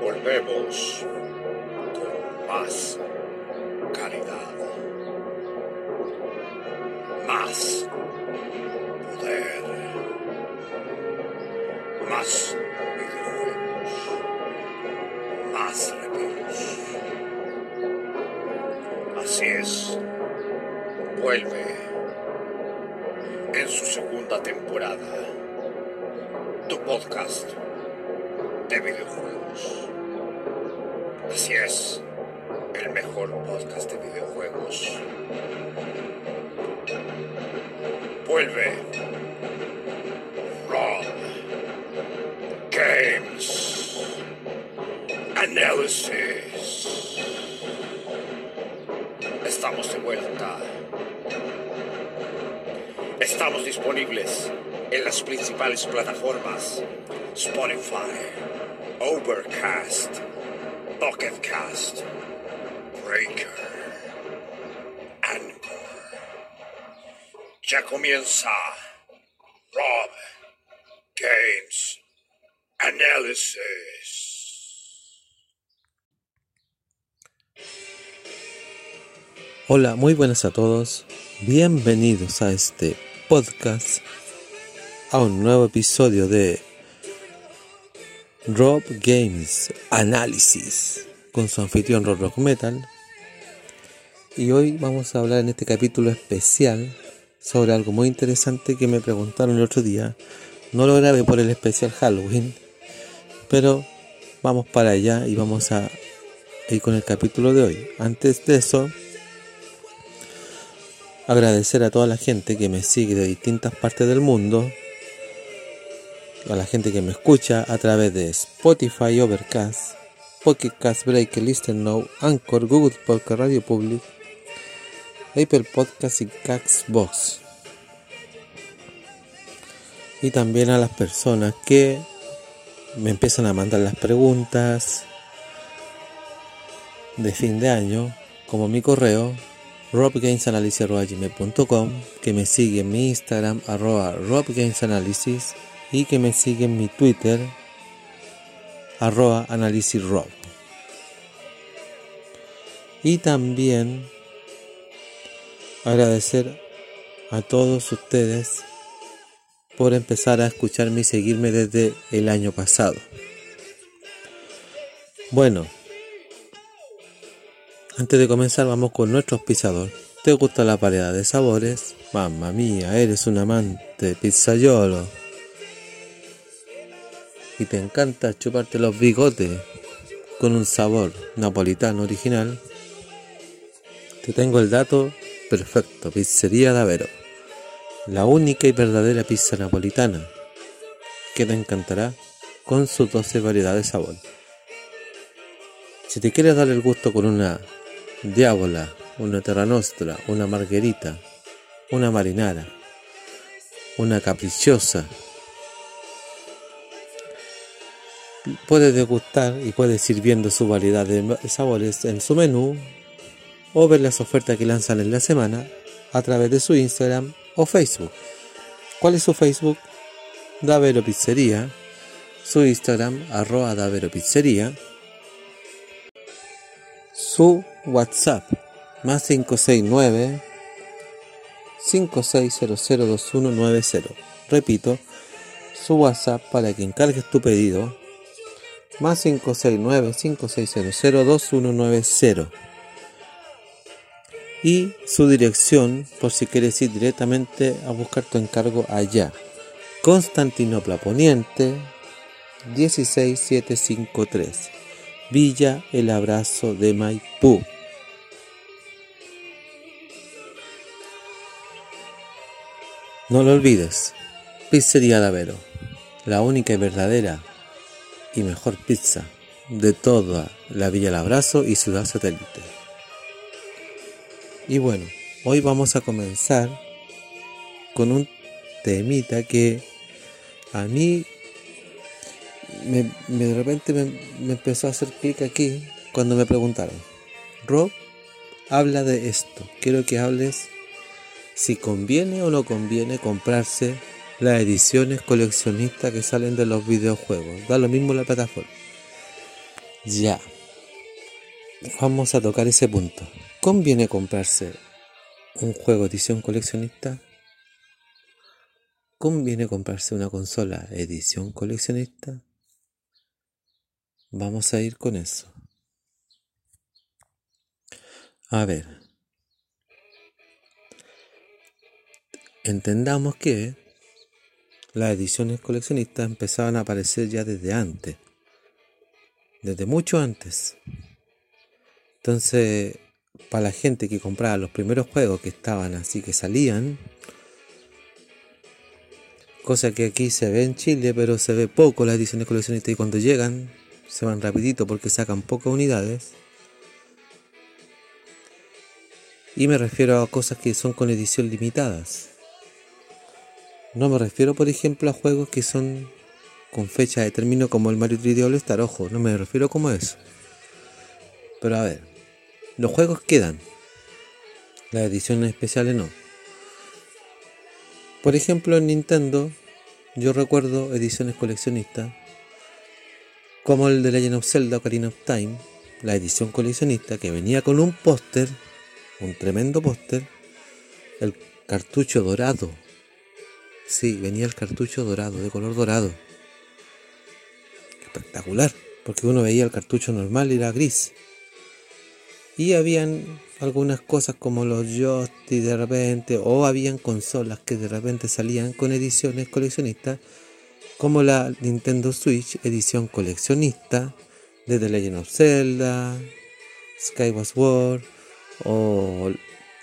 Volvemos con más calidad, más poder, más videojuegos, más reviews. Así es, vuelve en su segunda temporada tu podcast de videojuegos. Así es, el mejor podcast de videojuegos. Vuelve. Rob. Games. Analysis. Estamos de vuelta. Estamos disponibles en las principales plataformas Spotify, Overcast, Pocket Cast, Breaker, Anchor. Ya comienza Rob Games Analysis. Hola, muy buenas a todos. Bienvenidos a este podcast, a un nuevo episodio de Rob Games Análisis con su anfitrión Rob Rock Metal. Y hoy vamos a hablar en este capítulo especial sobre algo muy interesante que me preguntaron el otro día. No lo grabé por el especial Halloween, pero vamos para allá y vamos a ir con el capítulo de hoy. Antes de eso, agradecer a toda la gente que me sigue de distintas partes del mundo, a la gente que me escucha a través de Spotify, Overcast, Pocket Cast, Breaker, Listen Now, Anchor, Google Podcast, Radio Public, Apple Podcast y Caxbox. Y también a las personas que me empiezan a mandar las preguntas de fin de año, como mi correo robgamesanalysis.com, que me sigue en mi Instagram, arroba robgamesanalysis, y que me sigue en mi Twitter, arroba analisisrob. Y también agradecer a todos ustedes por empezar a escucharme y seguirme desde el año pasado. Bueno, antes de comenzar vamos con nuestro pisador. ¿Te gusta la variedad de sabores? Mamma mía, eres un amante pizzaiolo. Y te encanta chuparte los bigotes con un sabor napolitano original. Te tengo el dato perfecto, Pizzería Davero. La única y verdadera pizza napolitana que te encantará con sus 12 variedades de sabor. Si te quieres dar el gusto con una diábola, una terra nostra, una margherita, una marinara, una caprichosa, puedes degustar y puedes ir viendo su variedad de sabores en su menú o ver las ofertas que lanzan en la semana a través de su Instagram o Facebook. ¿Cuál es su Facebook? Davero Pizzería. Su Instagram, arroba Davero Pizzería. Su WhatsApp, más 569 56002190. Repito, su WhatsApp para que encargues tu pedido, más 569 56002190 y su dirección por si quieres ir directamente a buscar tu encargo allá. Constantinopla Poniente 16753 Villa El Abrazo de Maipú. No lo olvides, Pizzería Davero, la única y verdadera y mejor pizza de toda la Villa El Abrazo y Ciudad Satélite. Y bueno, hoy vamos a comenzar con un temita que a mí me, de repente me, empezó a hacer clic aquí cuando me preguntaron, Rob, habla de esto, quiero que hables si conviene o no conviene comprarse las ediciones coleccionistas que salen de los videojuegos. Da lo mismo la plataforma. Ya. Vamos a tocar ese punto. ¿Conviene comprarse un juego edición coleccionista? ¿Conviene comprarse una consola edición coleccionista? Vamos a ir con eso. A ver. Entendamos que las ediciones coleccionistas empezaban a aparecer ya desde antes. Desde mucho antes. Entonces, para la gente que compraba los primeros juegos que estaban así que salían, cosa que aquí se ve en Chile, pero se ve poco las ediciones coleccionistas y cuando llegan se van rapidito porque sacan pocas unidades. Y me refiero a cosas que son con edición limitadas. No me refiero, por ejemplo, a juegos que son con fecha de término como el Mario 3D All Star, ojo, no me refiero como eso. Pero a ver, los juegos quedan, las ediciones especiales no. Por ejemplo, en Nintendo, yo recuerdo ediciones coleccionistas, como el de Legend of Zelda Ocarina of Time, la edición coleccionista que venía con un póster, un tremendo póster, el cartucho dorado Sí, venía el cartucho dorado, de color dorado. Espectacular, porque uno veía el cartucho normal y era gris. Y habían algunas cosas como los joysticks de repente, o habían consolas que de repente salían con ediciones coleccionistas, como la Nintendo Switch edición coleccionista de The Legend of Zelda, Skyward Sword, o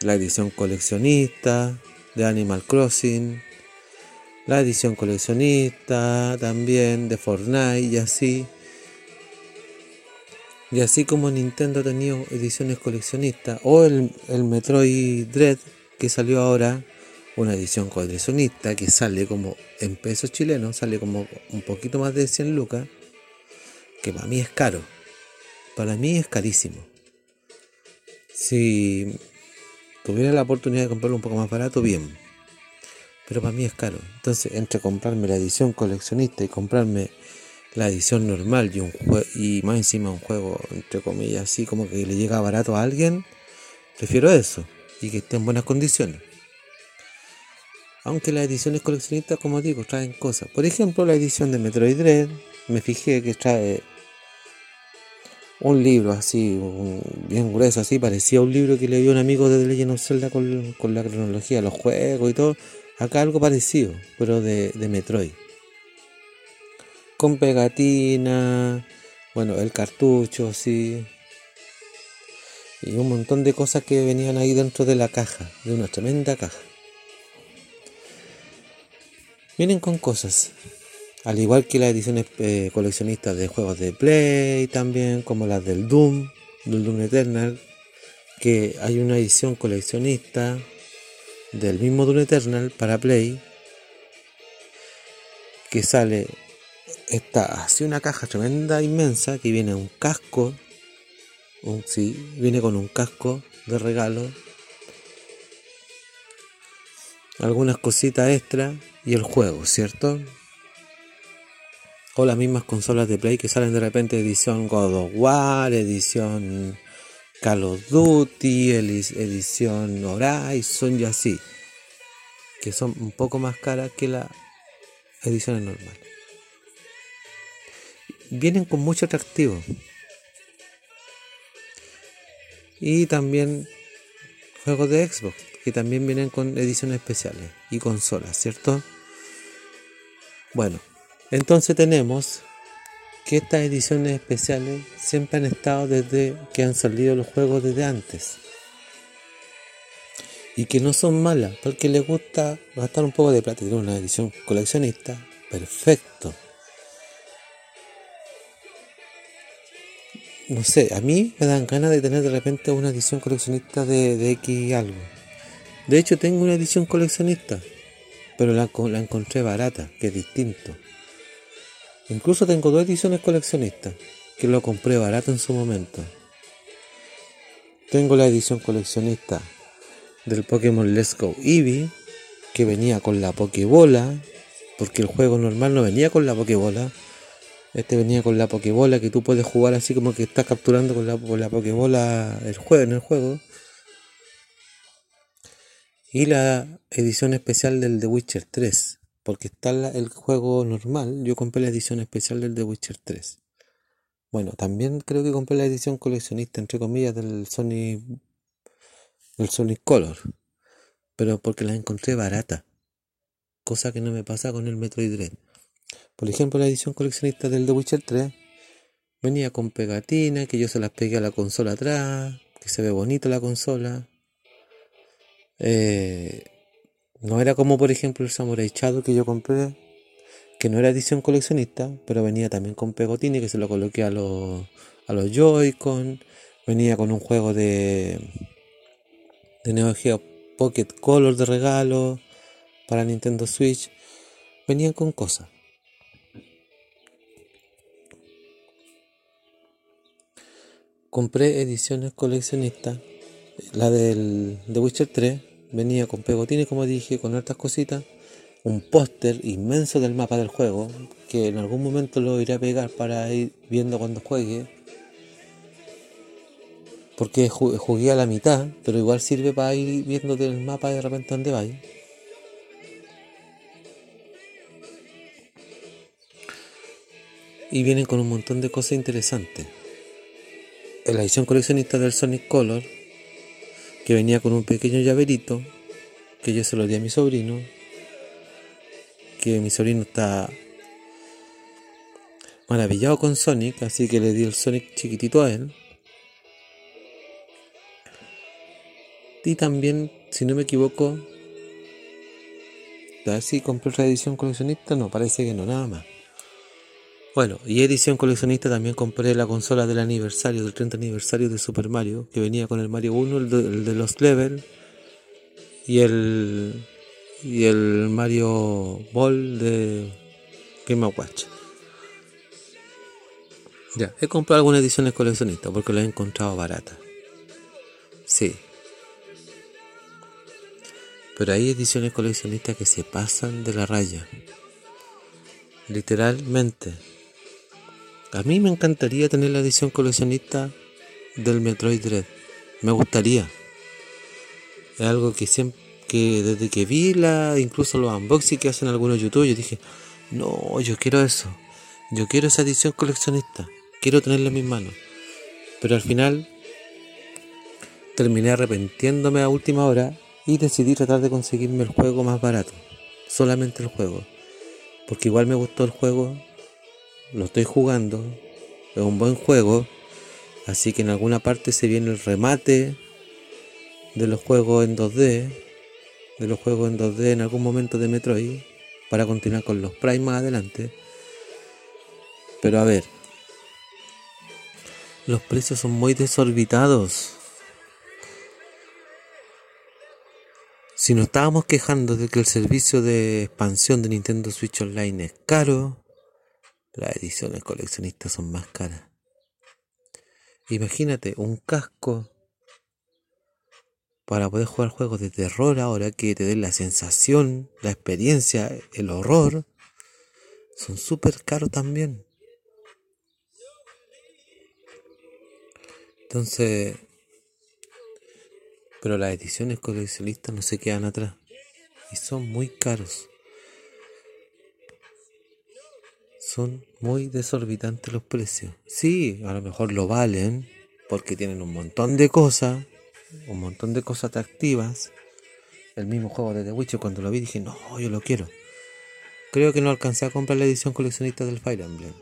la edición coleccionista de Animal Crossing, la edición coleccionista también de Fortnite y así. Y así como Nintendo ha tenido ediciones coleccionistas, o el, el Metroid Dread que salió ahora, una edición coleccionista que sale como en pesos chilenos, sale como un poquito más de 100 lucas, que para mí es caro. Para mí es carísimo. Si tuviera la oportunidad de comprarlo un poco más barato, bien pero para mí es caro. Entonces, entre comprarme la edición coleccionista y comprarme la edición normal y un y más encima un juego, entre comillas, así como que le llega barato a alguien, prefiero eso y que esté en buenas condiciones. Aunque las ediciones coleccionistas, como digo, traen cosas. Por ejemplo, la edición de Metroid Dread, me fijé que trae un libro así, bien grueso, así, parecía un libro que le dio un amigo de The Legend of Zelda con, con la cronología los juegos y todo Acá algo parecido, pero de, Metroid. Con pegatina, bueno, el cartucho, sí. Y un montón de cosas que venían ahí dentro de la caja, de una tremenda caja. Vienen con cosas, al igual que las ediciones eh, coleccionistas de juegos de Play también, como las del Doom, del Doom Eternal, que hay una edición coleccionista del mismo Dune Eternal para Play que sale esta así una caja tremenda inmensa que viene un casco un, sí, viene con un casco de regalo algunas cositas extra y el juego, ¿cierto? O las mismas consolas de Play que salen de repente edición God of War, edición Call of Duty, edición Horizon y así, que son un poco más caras que las ediciones normales. Vienen con mucho atractivo. Y también juegos de Xbox, que también vienen con ediciones especiales y consolas, ¿cierto? Bueno, entonces tenemos que estas ediciones especiales siempre han estado desde que han salido los juegos desde antes. Y que no son malas, porque les gusta gastar un poco de plata y tener una edición coleccionista. Perfecto. No sé, a mí me dan ganas de tener de repente una edición coleccionista de, de X algo. De hecho, tengo una edición coleccionista, pero la, la encontré barata, que es distinto. Incluso tengo dos ediciones coleccionistas, que lo compré barato en su momento. Tengo la edición coleccionista del Pokémon Let's Go Eevee, que venía con la Pokébola, Porque el juego normal no venía con la Pokébola. Este venía con la Pokébola que tú puedes jugar así como que estás capturando con la, con la Pokébola el juego, en el juego. Y la edición especial del The Witcher 3. Porque está el juego normal. Yo compré la edición especial del The Witcher 3. Bueno, también creo que compré la edición coleccionista, entre comillas, del Sony. Del Sonic Color. Pero porque la encontré barata. Cosa que no me pasa con el Metroid Dread. Por ejemplo, la edición coleccionista del The Witcher 3 venía con pegatina, que yo se las pegué a la consola atrás, que se ve bonita la consola. Eh, no era como por ejemplo el Samurai Shadow que yo compré, que no era edición coleccionista, pero venía también con pegotines que se lo coloqué a los, a los Joy-Con. Venía con un juego de, de Neo Geo Pocket Color de regalo para Nintendo Switch. Venían con cosas. compré ediciones coleccionistas. La del The Witcher 3 venía con pegotines, como dije, con otras cositas. Un póster inmenso del mapa del juego, que en algún momento lo iré a pegar para ir viendo cuando juegue. Porque jugué a la mitad, pero igual sirve para ir viendo del mapa de repente dónde va. Y vienen con un montón de cosas interesantes en la edición coleccionista del Sonic Color, que venía con un pequeño llaverito, que yo se lo di a mi sobrino, que mi sobrino está maravillado con Sonic, así que le di el Sonic chiquitito a él. Y también, si no me equivoco, a ver si compré otra edición coleccionista, no, parece que no, nada más. Bueno, y edición coleccionista también compré la consola del aniversario, del 30 aniversario de Super Mario, que venía con el Mario 1, el de, los Level, y el, y el Mario Ball de Game Watch. Ya, he comprado algunas ediciones coleccionistas porque las he encontrado baratas. Sí. Pero hay ediciones coleccionistas que se pasan de la raya. Literalmente. A mí me encantaría tener la edición coleccionista del Metroid Dread. Me gustaría. Es algo que siempre, que desde que vi la, incluso los unboxings que hacen algunos youtubers, yo dije, no, yo quiero eso. Yo quiero esa edición coleccionista. Quiero tenerla en mis manos. Pero al final terminé arrepentiéndome a última hora y decidí tratar de conseguirme el juego más barato. Solamente el juego. Porque igual me gustó el juego lo estoy jugando, es un buen juego, así que en alguna parte se viene el remate de los juegos en 2D, de los juegos en 2D en algún momento de Metroid, para continuar con los Prime más adelante. Pero a ver, los precios son muy desorbitados. Si nos estábamos quejando de que el servicio de expansión de Nintendo Switch Online es caro, las ediciones coleccionistas son más caras. Imagínate un casco para poder jugar juegos de terror ahora que te den la sensación, la experiencia, el horror. Son súper caros también. Entonces, pero las ediciones coleccionistas no se quedan atrás y son muy caros. Son muy desorbitantes los precios. Sí, a lo mejor lo valen porque tienen un montón de cosas, un montón de cosas atractivas. El mismo juego de The Witcher cuando lo vi dije, no, yo lo quiero. Creo que no alcancé a comprar la edición coleccionista del Fire Emblem.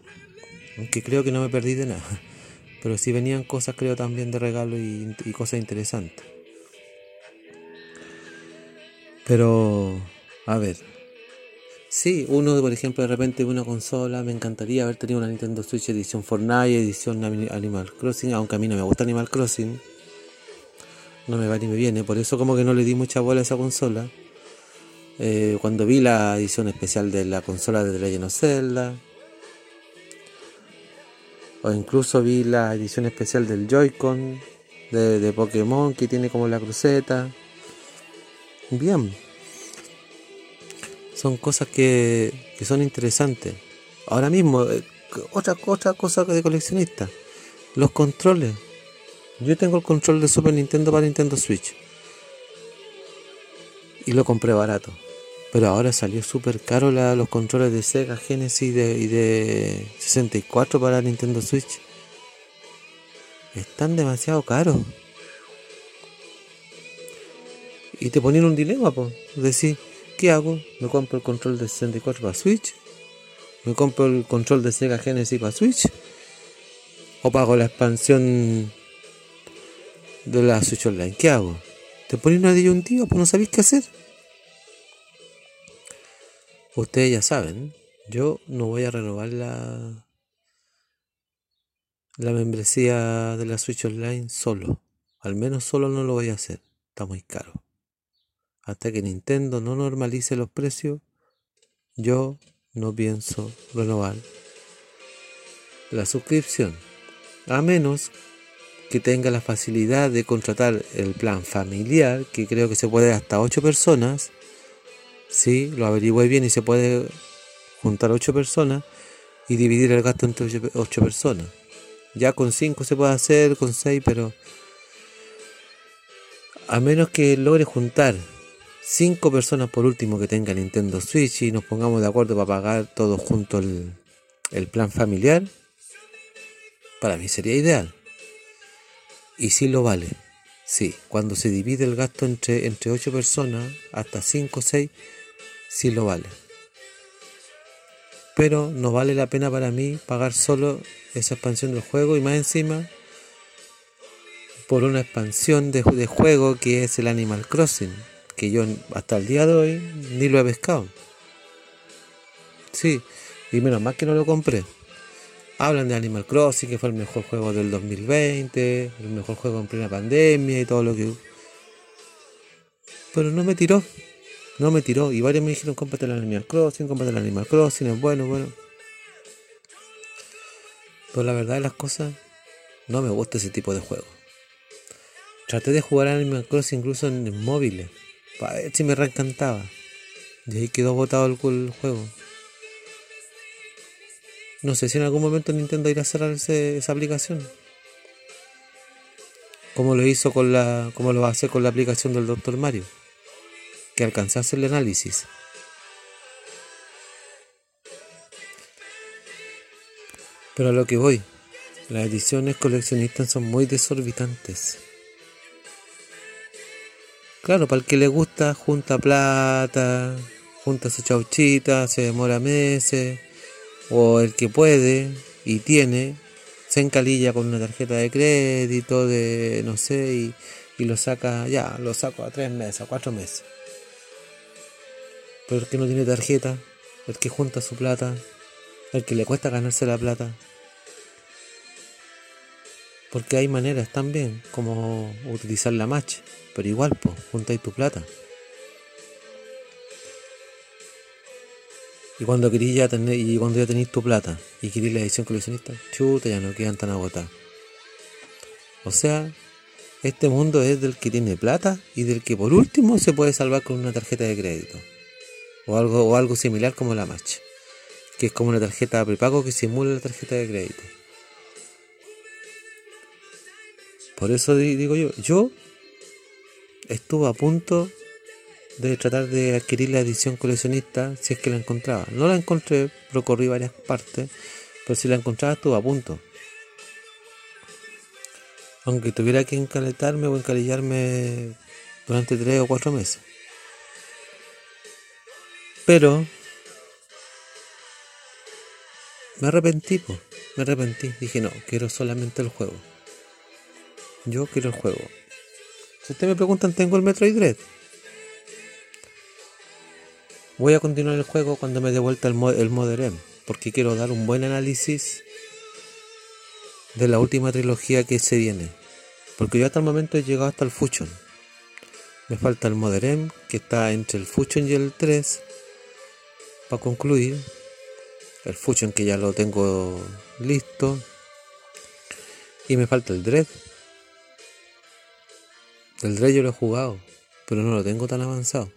Aunque creo que no me perdí de nada. Pero sí venían cosas creo también de regalo y, y cosas interesantes. Pero, a ver, Sí, uno, por ejemplo, de repente una consola, me encantaría haber tenido una Nintendo Switch edición Fortnite, edición Animal Crossing, aunque a mí no me gusta Animal Crossing. No me va ni me viene, por eso como que no le di mucha bola a esa consola. Eh, cuando vi la edición especial de la consola de Legend of Zelda. O incluso vi la edición especial del Joy-Con de, de Pokémon que tiene como la cruceta. Bien, son cosas que, que son interesantes. Ahora mismo, eh, otra, otra cosa de coleccionista, los controles. Yo tengo el control de Super Nintendo para Nintendo Switch. Y lo compré barato. Pero ahora salió súper caro los controles de Sega Genesis y de, y de 64 para Nintendo Switch. Están demasiado caros. Y te ponen un dilema, pues. Decir, ¿qué hago? ¿Me compro el control de 64 para Switch? ¿Me compro el control de Sega Genesis para Switch? ¿O pago la expansión de la Switch Online? ¿Qué hago? Te ponen una disyuntiva, pues no sabéis qué hacer. Ustedes ya saben, yo no voy a renovar la, la membresía de la Switch Online solo. Al menos solo no lo voy a hacer. Está muy caro. Hasta que Nintendo no normalice los precios, yo no pienso renovar la suscripción. A menos que tenga la facilidad de contratar el plan familiar, que creo que se puede hasta 8 personas. Sí, lo averigüé bien y se puede juntar 8 personas y dividir el gasto entre 8 personas. Ya con 5 se puede hacer, con 6, pero a menos que logre juntar 5 personas por último que tengan Nintendo Switch y nos pongamos de acuerdo para pagar todos juntos el, el plan familiar, para mí sería ideal. Y sí lo vale. Sí, cuando se divide el gasto entre, entre 8 personas, hasta 5 o 6, sí lo vale. Pero no vale la pena para mí pagar solo esa expansión del juego y más encima por una expansión de, de juego que es el Animal Crossing, que yo hasta el día de hoy ni lo he pescado. Sí, y menos mal que no lo compré. Hablan de Animal Crossing, que fue el mejor juego del 2020, el mejor juego en plena pandemia y todo lo que... Pero no me tiró, no me tiró. Y varios me dijeron, cómprate el Animal Crossing, cómprate el Animal Crossing, es bueno, bueno. Pero la verdad de las cosas, no me gusta ese tipo de juego. Traté de jugar Animal Crossing incluso en móviles, para ver si me reencantaba. Y ahí quedó botado el, el juego. No sé si en algún momento Nintendo irá a cerrar ese, esa aplicación. Como lo hizo con la. como lo hacer con la aplicación del Dr. Mario. Que alcanzase el análisis. Pero a lo que voy, las ediciones coleccionistas son muy desorbitantes. Claro, para el que le gusta, junta plata, junta su chauchita, se demora meses o el que puede y tiene, se encalilla con una tarjeta de crédito de, no sé, y, y lo saca, ya, lo saco a tres meses, a cuatro meses. Pero el que no tiene tarjeta, el que junta su plata, el que le cuesta ganarse la plata. Porque hay maneras también, como utilizar la match, pero igual, pues, juntáis tu plata. Y cuando querís ya tener, y cuando ya tenéis tu plata y queréis la edición coleccionista, chuta, ya no quedan tan agotadas. O sea, este mundo es del que tiene plata y del que por último se puede salvar con una tarjeta de crédito. O algo, o algo similar como la Match. Que es como una tarjeta prepago que simula la tarjeta de crédito. Por eso digo yo, yo estuve a punto de tratar de adquirir la edición coleccionista si es que la encontraba. No la encontré, recorrí varias partes, pero si la encontraba estuvo a punto. Aunque tuviera que encaletarme o encalillarme durante tres o cuatro meses. Pero me arrepentí, po. me arrepentí. Dije, no, quiero solamente el juego. Yo quiero el juego. Si ustedes me preguntan, ¿tengo el Metroid Dread? Voy a continuar el juego cuando me dé vuelta el, el Modern porque quiero dar un buen análisis de la última trilogía que se viene. Porque yo hasta el momento he llegado hasta el Fusion. Me falta el Modern que está entre el Fusion y el 3, para concluir. El Fusion que ya lo tengo listo. Y me falta el Dread. El Dread yo lo he jugado, pero no lo tengo tan avanzado.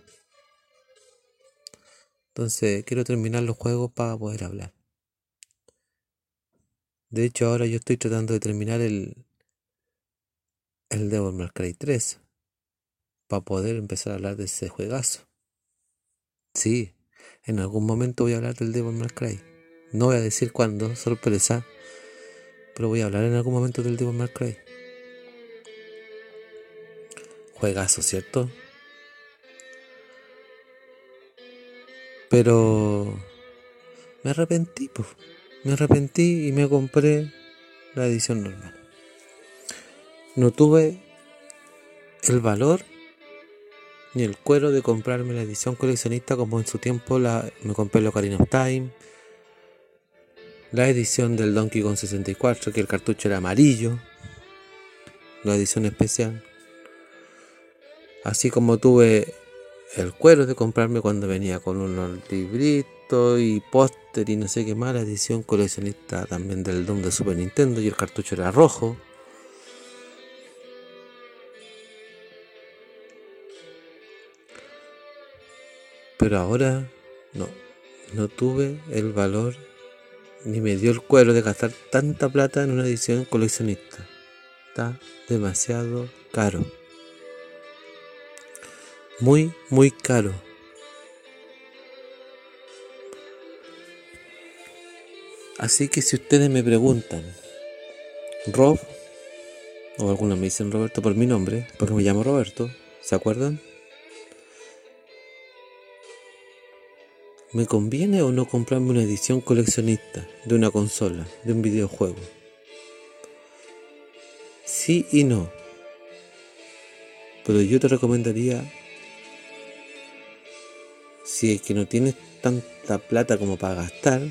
Entonces quiero terminar los juegos para poder hablar. De hecho, ahora yo estoy tratando de terminar el, el Devil May Cry 3 para poder empezar a hablar de ese juegazo. Sí, en algún momento voy a hablar del Devil May Cry. No voy a decir cuándo, sorpresa, pero voy a hablar en algún momento del Devil May Cry. Juegazo, ¿cierto? Pero me arrepentí, pues. Me arrepentí y me compré la edición normal. No tuve el valor ni el cuero de comprarme la edición coleccionista como en su tiempo la, me compré el Ocarina of Time, la edición del Donkey Kong 64, que el cartucho era amarillo, la edición especial. Así como tuve el cuero de comprarme cuando venía con unos libritos y póster y no sé qué más, la edición coleccionista también del Doom de Super Nintendo y el cartucho era rojo. Pero ahora no, no tuve el valor ni me dio el cuero de gastar tanta plata en una edición coleccionista. Está demasiado caro. Muy, muy caro. Así que si ustedes me preguntan, Rob, o algunos me dicen Roberto por mi nombre, porque me llamo Roberto, ¿se acuerdan? ¿Me conviene o no comprarme una edición coleccionista de una consola, de un videojuego? Sí y no. Pero yo te recomendaría, si es que no tienes tanta plata como para gastar,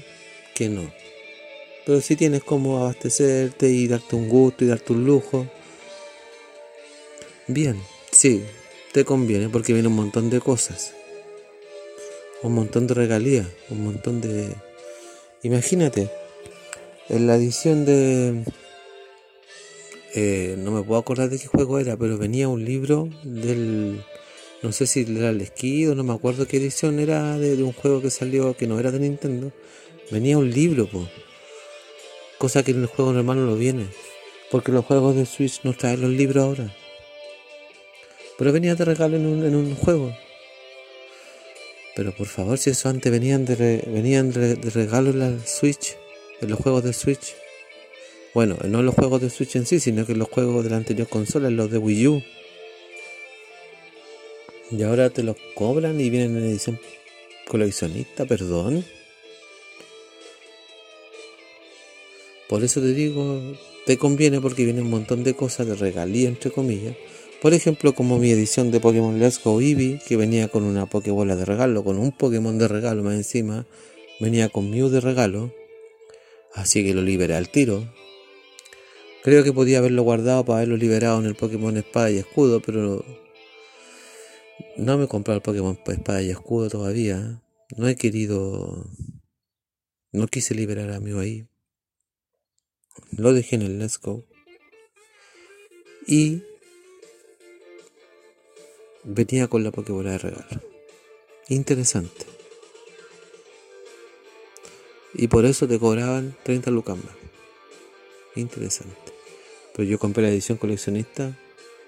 que no. Pero si tienes como abastecerte y darte un gusto y darte un lujo, bien, sí, te conviene porque viene un montón de cosas un montón de regalías, un montón de... Imagínate, en la edición de... Eh, no me puedo acordar de qué juego era, pero venía un libro del... No sé si era el esquí no me acuerdo qué edición era de, un juego que salió que no era de Nintendo. Venía un libro, pues. Cosa que en el juego normal no lo viene. Porque los juegos de Switch no traen los libros ahora. Pero venía de regalo en un, en un juego. Pero por favor, si eso antes venían de, venían de, regalo en la Switch, en los juegos de Switch. Bueno, no en los juegos de Switch en sí, sino que en los juegos de la anterior consola, en los de Wii U. Y ahora te los cobran y vienen en edición coleccionista, perdón. Por eso te digo, te conviene porque viene un montón de cosas de regalía, entre comillas por ejemplo, como mi edición de Pokémon Let's Go Eevee, que venía con una Pokébola de regalo, con un Pokémon de regalo más encima, venía con Mew de regalo, así que lo liberé al tiro. Creo que podía haberlo guardado para haberlo liberado en el Pokémon Espada y Escudo, pero no me he comprado el Pokémon Espada y Escudo todavía. No he querido. No quise liberar a Mew ahí. Lo dejé en el Let's Go. Y venía con la Pokébola de regalo. Interesante. Y por eso te cobraban 30 lucas más. Interesante. Pero yo compré la edición coleccionista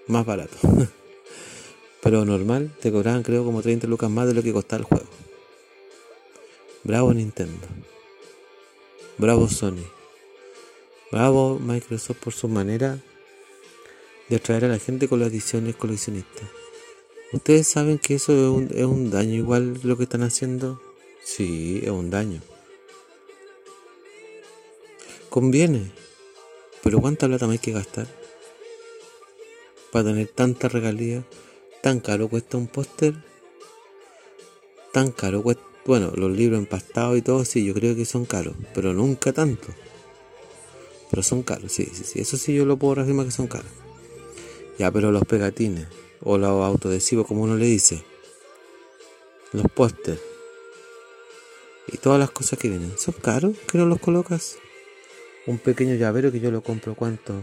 más barato. Pero normal te cobraban creo como 30 lucas más de lo que costaba el juego. Bravo Nintendo. Bravo Sony. Bravo Microsoft por su manera de atraer a la gente con las ediciones coleccionistas. ¿Ustedes saben que eso es un, daño igual lo que están haciendo? Sí, es un daño. Conviene. Pero ¿cuánta plata me hay que gastar? Para tener tanta regalía. ¿Tan caro cuesta un póster? ¿Tan caro cuesta? Bueno, los libros empastados y todo, sí, yo creo que son caros. Pero nunca tanto. Pero son caros, sí, sí, sí. Eso sí yo lo puedo afirmar que son caros. Ya, pero los pegatines o los autoadhesivos como uno le dice, los pósters y todas las cosas que vienen. ¿Son caros que no los colocas? Un pequeño llavero que yo lo compro, ¿cuánto?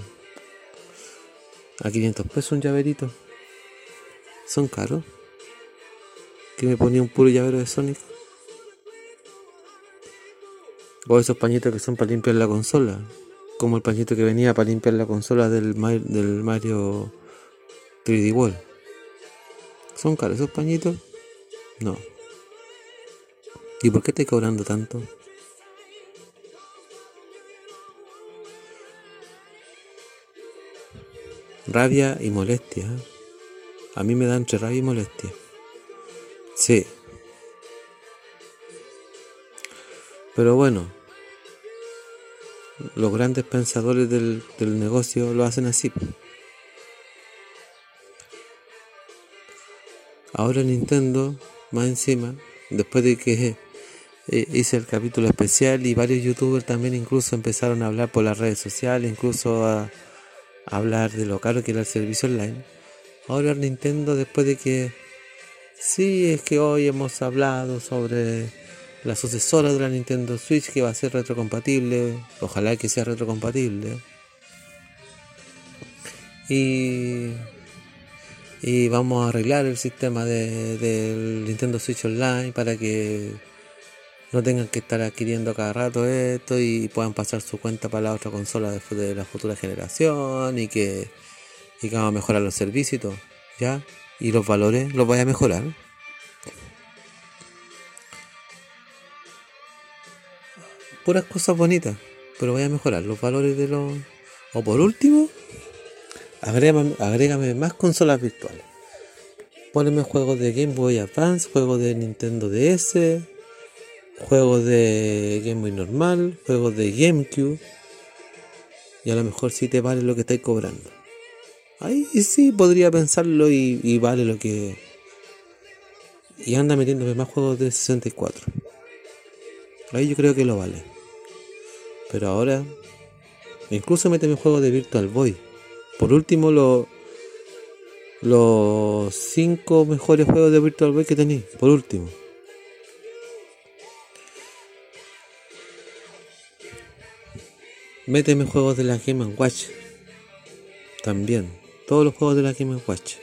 A 500 pesos un llaverito. ¿Son caros? Que me ponía un puro llavero de Sonic. O esos pañitos que son para limpiar la consola. Como el pañito que venía para limpiar la consola del, del Mario 3D World. ¿Son caros esos pañitos? No. ¿Y por qué estoy cobrando tanto? Rabia y molestia. A mí me da entre rabia y molestia. Sí. Pero bueno, los grandes pensadores del, negocio lo hacen así. Ahora Nintendo, más encima, después de que eh, hice el capítulo especial y varios youtubers también incluso empezaron a hablar por las redes sociales, incluso a hablar de lo caro que era el servicio online. Ahora Nintendo, después de que sí, es que hoy hemos hablado sobre la sucesora de la Nintendo Switch que va a ser retrocompatible, ojalá que sea retrocompatible. Y, y vamos a arreglar el sistema del de, Nintendo Switch Online para que no tengan que estar adquiriendo cada rato esto y puedan pasar su cuenta para la otra consola después de la futura generación y que, y que vamos a mejorar los servicios y ¿ya? Y los valores los voy a mejorar. puras cosas bonitas, pero voy a mejorar los valores de los... O por último, agrégame, más consolas virtuales. Poneme juegos de Game Boy Advance, juegos de Nintendo DS, juegos de Game Boy normal, juegos de GameCube. Y a lo mejor sí te vale lo que estáis cobrando. Ahí sí podría pensarlo y, vale lo que... Y anda metiéndome más juegos de 64. Ahí yo creo que lo vale. Pero ahora, incluso méteme juego de Virtual Boy. Por último, los los 5 mejores juegos de Virtual Boy que tenéis. Por último. Méteme juegos de la Game Watch. También. Todos los juegos de la Game Watch.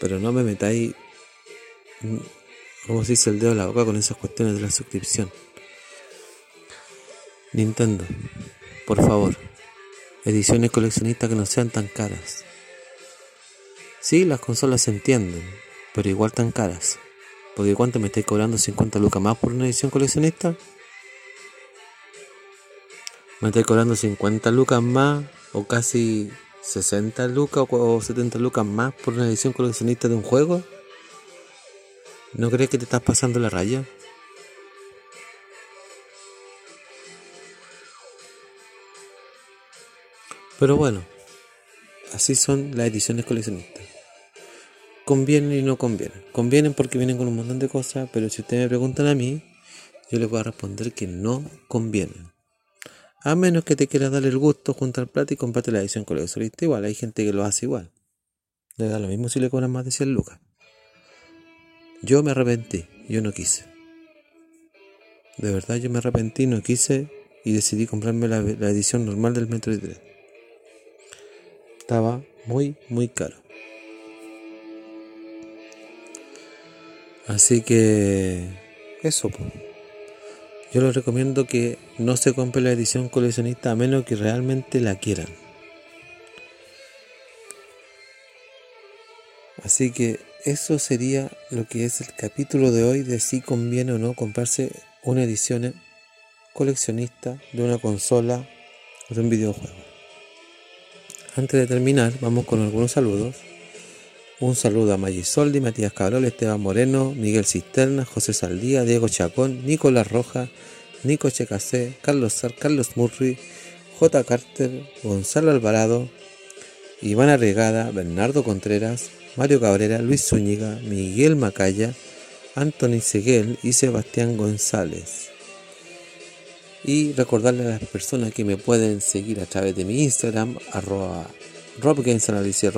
Pero no me metáis como se dice el dedo a la boca con esas cuestiones de la suscripción. Nintendo, por favor, ediciones coleccionistas que no sean tan caras. Sí, las consolas se entienden, pero igual tan caras. Porque ¿cuánto me estáis cobrando 50 lucas más por una edición coleccionista? Me estáis cobrando 50 lucas más o casi 60 lucas o 70 lucas más por una edición coleccionista de un juego. ¿No crees que te estás pasando la raya? Pero bueno, así son las ediciones coleccionistas. Convienen y no convienen. Convienen porque vienen con un montón de cosas, pero si ustedes me preguntan a mí, yo les voy a responder que no convienen. A menos que te quieras dar el gusto junto al plato y comprarte la edición coleccionista. Igual, hay gente que lo hace igual. Le da lo mismo si le cobran más de 100 lucas. Yo me arrepentí, yo no quise. De verdad yo me arrepentí, no quise y decidí comprarme la, edición normal del Metro 3. Estaba muy, muy caro. Así que eso, pues. Yo les recomiendo que no se compre la edición coleccionista a menos que realmente la quieran. Así que eso sería lo que es el capítulo de hoy de si conviene o no comprarse una edición coleccionista de una consola o de un videojuego. Antes de terminar, vamos con algunos saludos. Un saludo a Magisoldi, Matías Cabrol, Esteban Moreno, Miguel Cisterna, José Saldía, Diego Chacón, Nicolás Roja, Nico Checasé, Carlos Sar, Carlos Murri, J. Carter, Gonzalo Alvarado, Iván Arregada, Bernardo Contreras, Mario Cabrera, Luis Zúñiga, Miguel Macaya, Anthony Seguel y Sebastián González. Y recordarle a las personas que me pueden seguir a través de mi Instagram, arroba robgamesanalysis,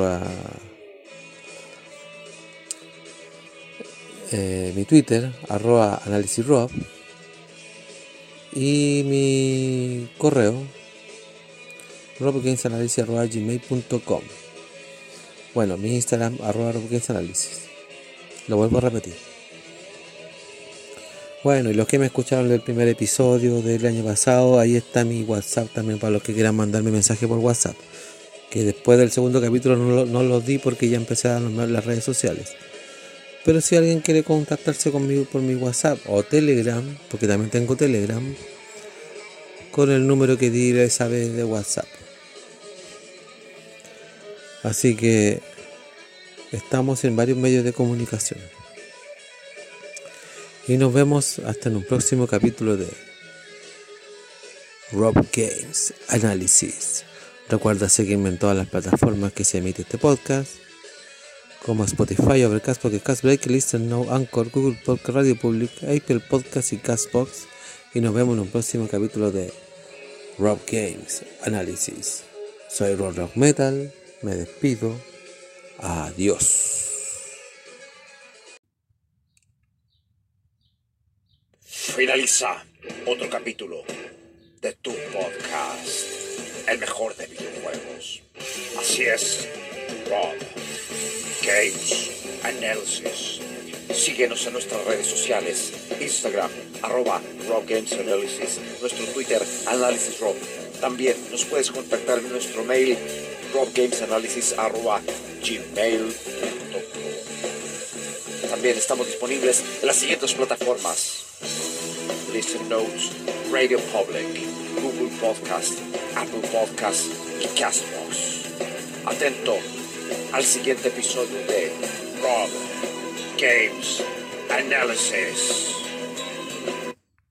eh, mi Twitter, arroba analisisrob, y mi correo, robgamesanalysis.gmail.com bueno, mi Instagram, arroba análisis. Lo vuelvo a repetir. Bueno, y los que me escucharon del primer episodio del año pasado, ahí está mi WhatsApp también para los que quieran mandarme mensaje por WhatsApp. Que después del segundo capítulo no no lo di porque ya empecé a nombrar las redes sociales. Pero si alguien quiere contactarse conmigo por mi WhatsApp o Telegram, porque también tengo Telegram, con el número que di esa vez de WhatsApp. Así que estamos en varios medios de comunicación. Y nos vemos hasta en un próximo capítulo de Rob Games Análisis. Recuerda seguirme en todas las plataformas que se emite este podcast, como Spotify, Overcast, Podcast, Break, Listen Now, Anchor, Google Podcast, Radio Public, Apple Podcast y Castbox. Y nos vemos en un próximo capítulo de Rob Games Análisis. Soy Rob Rock Metal, me despido. Adiós. Finaliza otro capítulo de tu podcast, el mejor de videojuegos. Así es, Rob Games Analysis. Síguenos en nuestras redes sociales, Instagram, arroba Rob Games Analysis, nuestro Twitter, Análisis Rob. También nos puedes contactar en nuestro mail, robgamesanalysis arroba gmail.com. También estamos disponibles en las siguientes plataformas. Listen Notes, Radio Public, Google Podcast, Apple Podcast y Castbox. Atento al siguiente episodio de Rob Games Analysis.